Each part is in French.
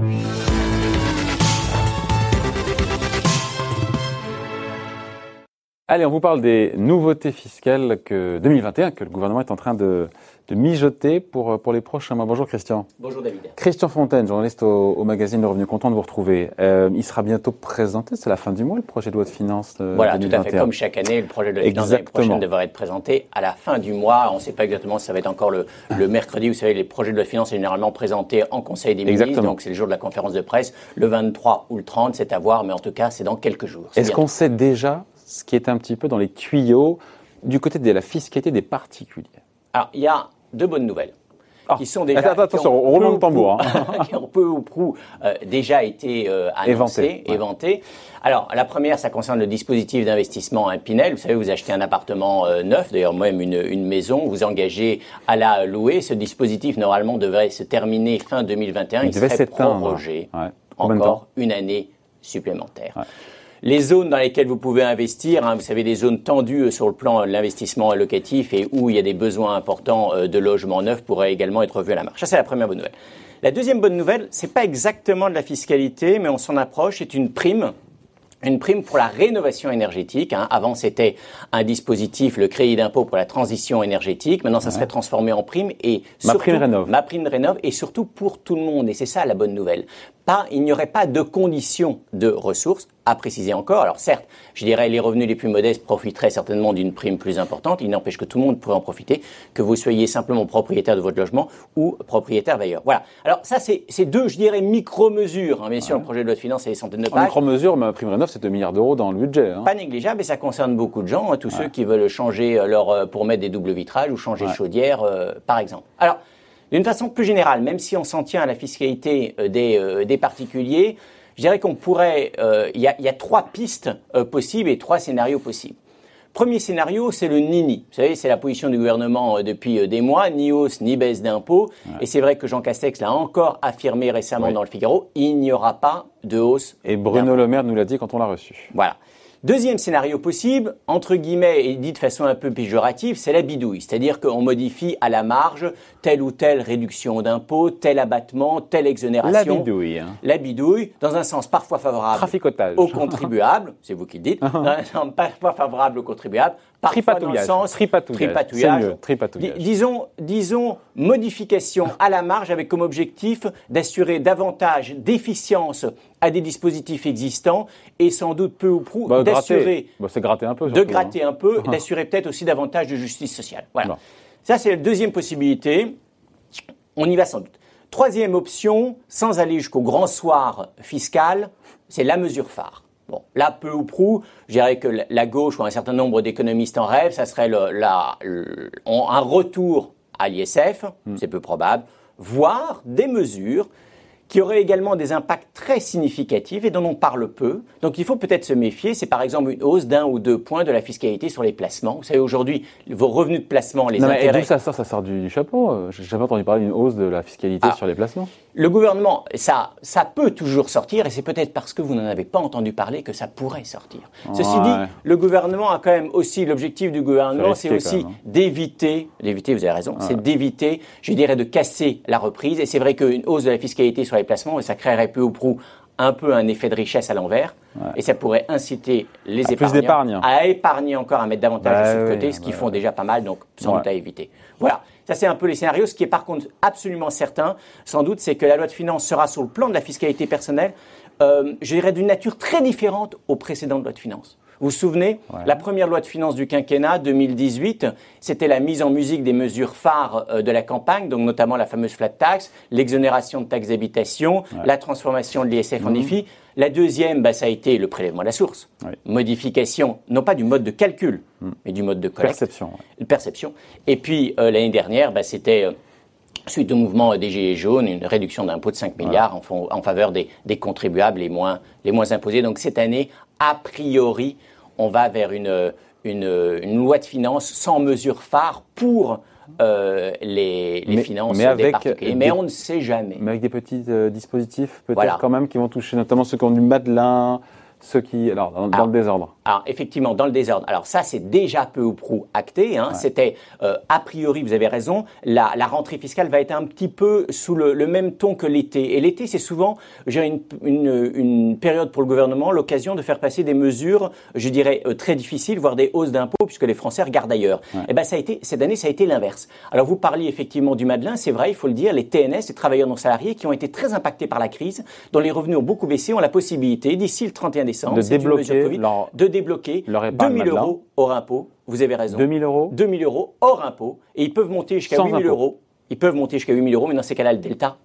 Música Allez, on vous parle des nouveautés fiscales que 2021 que le gouvernement est en train de, de mijoter pour, pour les prochains mois. Bonjour Christian. Bonjour David. Christian Fontaine, journaliste au, au magazine Le Revenu, content de vous retrouver. Euh, il sera bientôt présenté, c'est la fin du mois, le projet de loi de finances. Euh, voilà, tout à fait. Comme chaque année, le projet de loi de finances prochaine devrait être présenté à la fin du mois. On ne sait pas exactement si ça va être encore le, le, mercredi. Vous savez, les projets de loi de finances sont généralement présentés en Conseil des ministres. Donc c'est le jour de la conférence de presse, le 23 ou le 30, c'est à voir, mais en tout cas, c'est dans quelques jours. Est-ce qu'on sait déjà ce qui est un petit peu dans les tuyaux du côté de la fiscalité des particuliers. Alors, il y a deux bonnes nouvelles. Ah. qui sont déjà attends, attention, on remonte le tambour. Hein. qui ont peu ou prou euh, déjà été euh, éventées. Alors, la première, ça concerne le dispositif d'investissement Pinel. Vous savez, vous achetez un appartement euh, neuf, d'ailleurs même une, une, maison, vous engagez à la louer. Ce dispositif, normalement, devrait se terminer fin 2021. Il, Il serait prorogé ouais. encore une année supplémentaire. Ouais les zones dans lesquelles vous pouvez investir, hein, vous savez, des zones tendues sur le plan de l'investissement locatif et où il y a des besoins importants euh, de logements neufs pourraient également être revus à la marche. Ça, c'est la première bonne nouvelle. La deuxième bonne nouvelle, c'est pas exactement de la fiscalité, mais on s'en approche, c'est une prime une prime pour la rénovation énergétique. Hein. Avant, c'était un dispositif, le crédit d'impôt pour la transition énergétique. Maintenant, ça serait transformé en prime et ma prime rénove. Ma prime rénove et surtout pour tout le monde. Et c'est ça la bonne nouvelle il n'y aurait pas de conditions de ressources à préciser encore. Alors certes, je dirais les revenus les plus modestes profiteraient certainement d'une prime plus importante. Il n'empêche que tout le monde pourrait en profiter, que vous soyez simplement propriétaire de votre logement ou propriétaire d'ailleurs. Voilà. Alors ça, c'est deux, je dirais, micro-mesures. Hein. Bien sûr, le projet de loi de finances, c'est des centaines de pages. Micro-mesures, ma prime rénov, c'est 2 milliards d'euros dans le budget. Hein. Pas négligeable, et ça concerne beaucoup de gens, hein, tous ceux qui veulent changer leur, euh, pour mettre des doubles vitrages ou changer de chaudière, euh, par exemple. Alors, d'une façon plus générale, même si on s'en tient à la fiscalité euh, des, euh, des particuliers, je dirais qu'on pourrait, euh, il y, a, y, a, trois pistes possibles et trois scénarios possibles. Premier scénario, c'est le nini. Vous savez, c'est la position du gouvernement depuis des mois, ni hausse ni baisse d'impôts. Et c'est vrai que Jean Castex l'a encore affirmé récemment dans le Figaro, il n'y aura pas de hausse. Et Bruno Le Maire nous l'a dit quand on l'a reçu. Voilà. Deuxième scénario possible, entre guillemets et dit de façon un peu péjorative, c'est la bidouille. C'est-à-dire qu'on modifie à la marge telle ou telle réduction d'impôts, tel abattement, telle exonération. La bidouille. Hein. La bidouille, dans un sens parfois favorable aux contribuables, c'est vous qui le dites, dans un sens parfois favorable aux contribuables, parfois dans le sens tripatouillage. tripatouillage. tripatouillage. Disons, disons, modification à la marge avec comme objectif d'assurer davantage d'efficience à des dispositifs existants et sans doute peu ou prou bah, d'assurer bah, gratter un peu, de gratter hein. un peu et d'assurer peut-être aussi davantage de justice sociale. Voilà. Ça c'est la deuxième possibilité. On y va sans doute. Troisième option, sans aller jusqu'au grand soir fiscal, c'est la mesure phare. Bon, là, peu ou prou, je dirais que la gauche ou un certain nombre d'économistes en rêve, ça serait le, la, un retour à l'ISF, hmm. c'est peu probable, voire des mesures qui aurait également des impacts très significatifs et dont on parle peu. Donc il faut peut-être se méfier. C'est par exemple une hausse d'un ou deux points de la fiscalité sur les placements. Vous savez, aujourd'hui, vos revenus de placement, les non, intérêts... d'où ça sort? Ça sort du, chapeau. Je n'ai jamais entendu parler d'une hausse de la fiscalité ah. sur les placements. Le gouvernement, ça, ça peut toujours sortir et c'est peut-être parce que vous n'en avez pas entendu parler que ça pourrait sortir. Ceci dit, le gouvernement a quand même aussi, l'objectif du gouvernement, c'est aussi hein. d'éviter, d'éviter, vous avez raison, c'est d'éviter, je dirais, de casser la reprise. Et c'est vrai qu'une hausse de la fiscalité sur les placements, ça créerait peu ou prou un peu un effet de richesse à l'envers, et ça pourrait inciter les épargnants à épargner encore, à mettre davantage de bah côté, ce qu'ils font déjà pas mal, donc sans doute à éviter. Voilà, ça c'est un peu les scénarios. Ce qui est par contre absolument certain, sans doute, c'est que la loi de finances sera sur le plan de la fiscalité personnelle, euh, je dirais d'une nature très différente aux précédentes lois de finances. Vous vous souvenez, la première loi de finances du quinquennat 2018, c'était la mise en musique des mesures phares euh, de la campagne, donc notamment la fameuse flat tax, l'exonération de taxes d'habitation, la transformation de l'ISF en mhm. IFI. La deuxième, bah, ça a été le prélèvement à la source. Modification, non pas du mode de calcul, mhm. mais du mode de collecte. Perception. Perception. Et puis euh, l'année dernière, bah, c'était euh, suite au mouvement des Gilets jaunes, une réduction d'impôts de 5 milliards en, faveur des, contribuables les moins, les moins imposés. Donc cette année, a priori, on va vers une, une, loi de finances sans mesure phare pour euh, les, les finances mais des particuliers. Mais on ne sait jamais. Mais avec des petits euh, dispositifs, peut-être quand même, qui vont toucher notamment ceux qui ont du Madelin, ceux qui, alors dans, le désordre. Alors effectivement, dans le désordre. Alors ça, c'est déjà peu ou prou acté. Hein. C'était euh, a priori, vous avez raison, la, la, rentrée fiscale va être un petit peu sous le, le même ton que l'été. Et l'été, c'est souvent, une, une, une, période pour le gouvernement, l'occasion de faire passer des mesures, je dirais euh, très difficiles, voire des hausses d'impôts, puisque les Français regardent ailleurs. Et eh ben ça a été cette année, ça a été l'inverse. Alors vous parliez effectivement du Madelin, c'est vrai, il faut le dire, les TNS, les travailleurs non salariés, qui ont été très impactés par la crise, dont les revenus ont beaucoup baissé, ont la possibilité d'ici le 31 de débloquer, leur, de débloquer 2000 euros hors impôt. Vous avez raison. 2000 euros 2000 euros hors impôt. Et ils peuvent monter jusqu'à 8000 euros. Ils peuvent monter jusqu'à 8000 euros, mais dans ces cas-là, le delta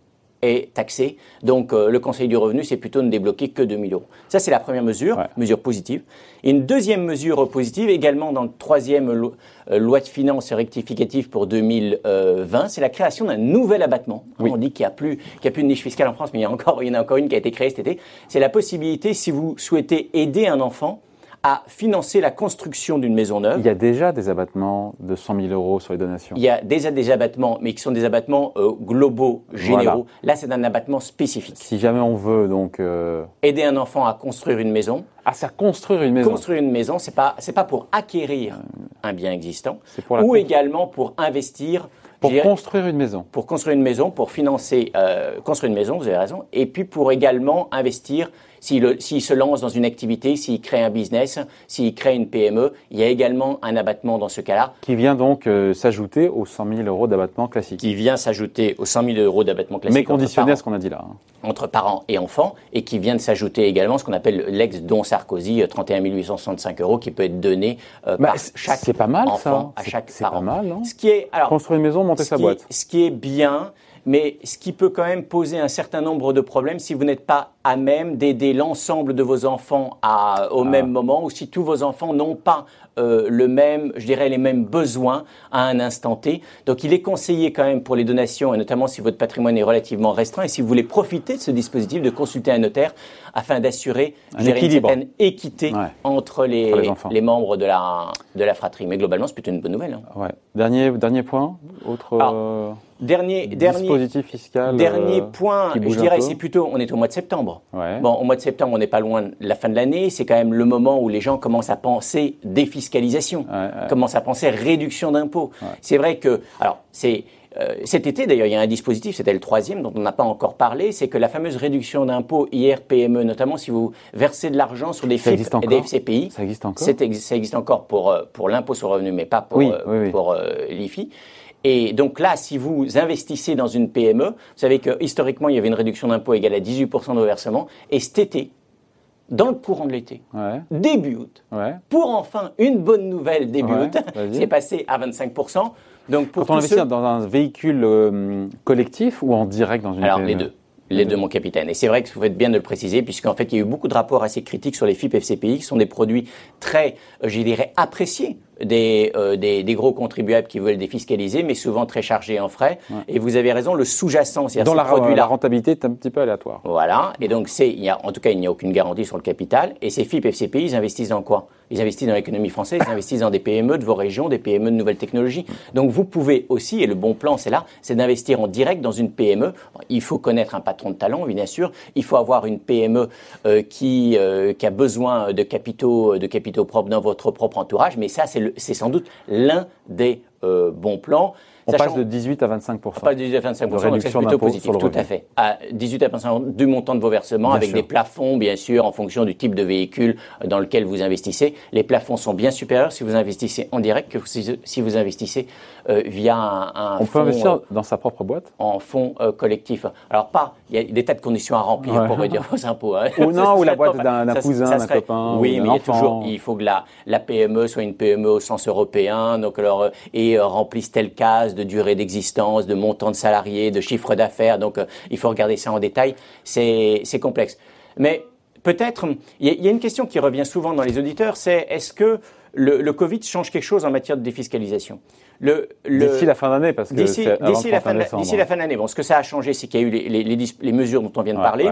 est taxé. Donc euh, le Conseil du revenu, c'est plutôt ne débloquer que 2000 euros. Ça, c'est la première mesure, mesure positive. Et une deuxième mesure positive, également dans le troisième euh, loi de finances rectificative pour 2020, c'est la création d'un nouvel abattement. On dit qu'il n'y a, plus, qu'il a plus de niche fiscale en France, mais il y, a encore, il y en a encore une qui a été créée cet été. C'est la possibilité, si vous souhaitez aider un enfant, à financer la construction d'une maison neuve. Il y a déjà des abattements de 100 000 euros sur les donations. Il y a déjà des abattements, mais qui sont des abattements euh, globaux, généraux. Là, c'est un abattement spécifique. Si jamais on veut donc euh, aider un enfant à construire une maison. À faire construire une maison. Construire une maison, c'est pas c'est pas pour acquérir un bien existant, pour ou également pour investir pour construire une maison. Pour construire une maison, pour financer, euh, construire une maison, vous avez raison, et puis pour également investir s'il se lance dans une activité, s'il crée un business, s'il crée une PME, il y a également un abattement dans ce cas-là. Qui vient donc euh, s'ajouter aux 100 000 euros d'abattement classique. Qui vient s'ajouter aux 100 000 euros d'abattement classique. Mais conditionné à ce qu'on a dit là. Hein. Entre parents et enfants, et qui vient de s'ajouter également ce qu'on appelle l'ex-don Sarkozy, 31 euh, 865 euros, qui peut être donné euh, par chaque C'est pas mal enfant, ça. à chaque C'est pas mal, non Ce qui est, alors, Construire une maison, monter sa boîte. ce qui est bien, mais ce qui peut quand même poser un certain nombre de problèmes si vous n'êtes pas à même d'aider l'ensemble de vos enfants à, au ah. même moment ou si tous vos enfants n'ont pas euh, le même, je dirais, les mêmes besoins à un instant T. Donc, il est conseillé quand même pour les donations, et notamment si votre patrimoine est relativement restreint, et si vous voulez profiter de ce dispositif, de consulter un notaire afin d'assurer une certaine équité entre, les, les, membres de la, de la fratrie. Mais globalement, c'est plutôt une bonne nouvelle. Hein. Ouais. Dernier, dernier point, autre. Euh, dernier, dispositif fiscal. Dernier euh, point, je dirais, c'est plutôt, on est au mois de septembre. Bon, au mois de septembre, on n'est pas loin de la fin de l'année. C'est quand même le moment où les gens commencent à penser défiscalisation, commencent à penser réduction d'impôts. C'est vrai que, alors, c'est euh, cet été, d'ailleurs, il y a un dispositif, c'était le troisième, dont on n'a pas encore parlé, c'est que la fameuse réduction d'impôts IR-PME, notamment si vous versez de l'argent sur des FIP et des FCPI, ça existe encore. Ça existe encore pour, euh, pour l'impôt sur le revenu, mais pas pour, euh, pour l'IFI. Et donc là, si vous investissez dans une PME, vous savez que historiquement, il y avait une réduction d'impôt égale à 18% de versement. Et cet été, dans le courant de l'été, début août, pour enfin une bonne nouvelle début août, c'est passé à 25%. Donc pour Quand on investit dans un véhicule euh, collectif ou en direct dans une Alors PME les deux. Les deux, mon capitaine. Et c'est vrai que vous faites bien de le préciser, puisqu'en fait, il y a eu beaucoup de rapports assez critiques sur les FIP FCPI, qui sont des produits très, euh, je dirais, appréciés euh, des, des, gros contribuables qui veulent défiscaliser, mais souvent très chargés en frais. Et vous avez raison, le sous-jacent, c'est-à-dire Dans la, produits la rentabilité est un petit peu aléatoire. Voilà. Et donc, c'est, il y a, en tout cas, il n'y a aucune garantie sur le capital. Et ces FIP FCPI, ils investissent dans quoi? Ils investissent dans l'économie française, ils investissent dans des PME de vos régions, des PME de nouvelles technologies. Donc, vous pouvez aussi, et le bon plan, c'est là, c'est d'investir en direct dans une PME. Il faut connaître un patron de talent, bien sûr. Il faut avoir une PME euh, qui, euh, qui a besoin de capitaux, de capitaux propres dans votre propre entourage. Mais ça, c'est sans doute l'un des euh, bons plans. On passe de 18 à 25 On passe de 18 à 25 donc c'est plutôt positif, tout à fait. À 18 à 25 du montant de vos versements, avec des plafonds, bien sûr, en fonction du type de véhicule dans lequel vous investissez. Les plafonds sont bien supérieurs si vous investissez en direct que si vous investissez euh, via un, On peut investir euh, dans sa propre boîte En fonds euh, collectif. Alors pas, il y a des tas de conditions à remplir pour réduire vos impôts. Hein. Ou non, ou la boîte d'un cousin, d'un copain. Oui, mais il, toujours, il faut que la, la PME soit une PME au sens européen, donc alors, et remplisse telle case de durée d'existence, de montant de salariés, de chiffre d'affaires. Donc il faut regarder ça en détail. C'est complexe. Mais peut-être, il y, a une question qui revient souvent dans les auditeurs, c'est est-ce que le, le, Covid change quelque chose en matière de défiscalisation? D'ici la fin d'année, parce que d'ici la, fin, la fin d'année. Bon, ce que ça a changé, c'est qu'il y a eu les, les, les, mesures dont on vient de parler.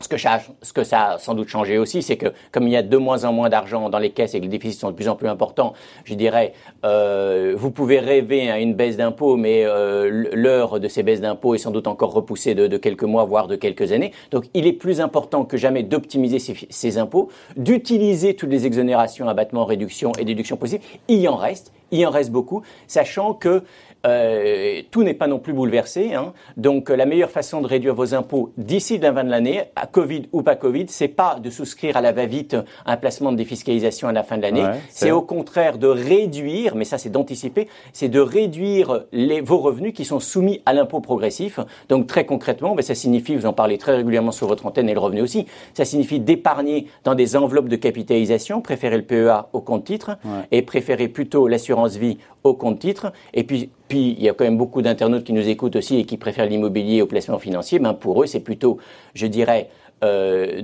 Ce que, ça, ce que ça a sans doute changé aussi, c'est que comme il y a de moins en moins d'argent dans les caisses et que les déficits sont de plus en plus importants, je dirais, euh, vous pouvez rêver à une baisse d'impôts, mais euh, l'heure de ces baisses d'impôts est sans doute encore repoussée de, de, quelques mois, voire de quelques années. Donc il est plus important que jamais d'optimiser ces, ces, impôts, d'utiliser toutes les exonérations, abattements, réductions et déductions possibles. Il y en reste, il en reste beaucoup, sachant que euh, tout n'est pas non plus bouleversé. Hein. Donc la meilleure façon de réduire vos impôts d'ici la fin de l'année, à Covid ou pas Covid, c'est pas de souscrire à la va-vite un placement de défiscalisation à la fin de l'année. c'est au contraire de réduire, mais ça c'est d'anticiper, c'est de réduire les, vos revenus qui sont soumis à l'impôt progressif. Donc très concrètement, ben, ça signifie, vous en parlez très régulièrement sur votre antenne et le revenu aussi, ça signifie d'épargner dans des enveloppes de capitalisation, préférer le PEA au compte titre et préférer plutôt l'assurance vie au compte titre. Et puis, puis, il y a quand même beaucoup d'internautes qui nous écoutent aussi et qui préfèrent l'immobilier au placement financier. Ben pour eux, c'est plutôt, je dirais, euh,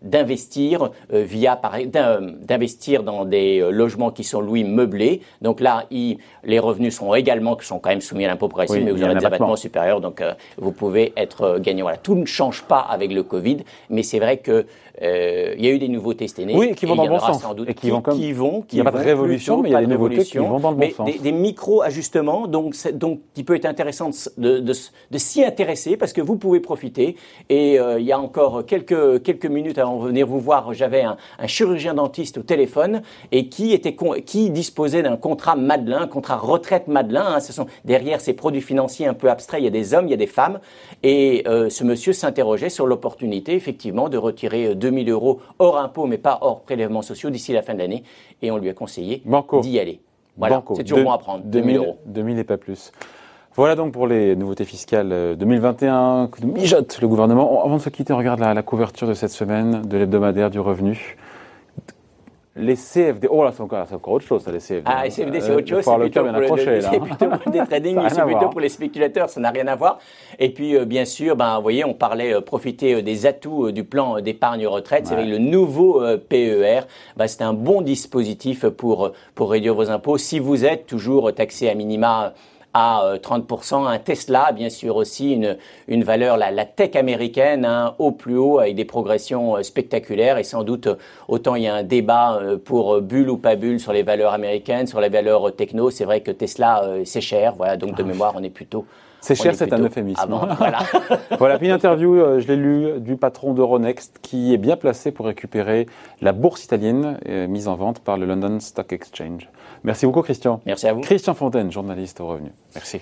d'investir euh, via d'investir dans des euh, logements qui sont loués meublés. Donc là, les revenus sont également qui sont quand même soumis à l'impôt progressif, mais vous aurez des abattements supérieurs, donc vous pouvez être gagnant. Voilà, tout ne change pas avec le Covid, mais c'est vrai que il y a eu des nouveautés cette année. Oui, qui vont dans le bon sens. Sans doute, et qui, vont comme... qui vont, il n'y a pas de révolution, mais il y a des nouveautés qui vont dans le bon sens. Des, des micro-ajustements, donc, donc qui peut être intéressant de, de, de s'y intéresser parce que vous pouvez profiter. Et il y a encore quelques, quelques minutes avant de venir vous voir, j'avais un, un, chirurgien dentiste au téléphone et qui, était, qui disposait d'un contrat Madelin, contrat retraite Madelin. Hein, ce sont derrière ces produits financiers un peu abstraits, il y a des hommes, il y a des femmes. Et euh, ce monsieur s'interrogeait sur l'opportunité, effectivement, de retirer 2000 euh, euros hors impôt, mais pas hors prélèvements sociaux d'ici la fin de l'année. Et on lui a conseillé d'y aller. Voilà, c'est toujours bon à prendre. 2000 euros. 2000 et pas plus. Voilà donc pour les nouveautés fiscales 2021 que mijote le gouvernement. Avant de se quitter, on regarde la, la couverture de cette semaine de l'hebdomadaire du revenu. Les CFD, oh là c'est encore, encore, autre chose ça les CFD. Ah les CFD c'est autre chose, c'est plutôt, plutôt, pour des trading, c'est plutôt pour les spéculateurs, ça n'a rien à voir. Et puis euh, bien sûr, ben, vous voyez, on parlait euh, profiter euh, des atouts du plan d'épargne retraite, c'est avec le nouveau PER, ben, c'est un bon dispositif pour, pour réduire vos impôts. Si vous êtes toujours taxé à minima à 30%. Euh, un Tesla, bien sûr aussi, une, une valeur, la, la tech américaine, hein, au plus haut, avec des progressions euh, spectaculaires. Et sans doute, autant il y a un débat euh, pour bulle ou pas bulle sur les valeurs américaines, sur les valeurs techno. C'est vrai que Tesla, c'est cher. Voilà, donc de ah. mémoire, on est plutôt... C'est cher, c'est un euphémisme. voilà. voilà, puis une interview, je l'ai lu, du patron d'Euronext qui est bien placé pour récupérer la bourse italienne mise en vente par le London Stock Exchange. Merci beaucoup, Christian. Merci à vous. Christian Fontaine, journaliste au Revenu. Merci.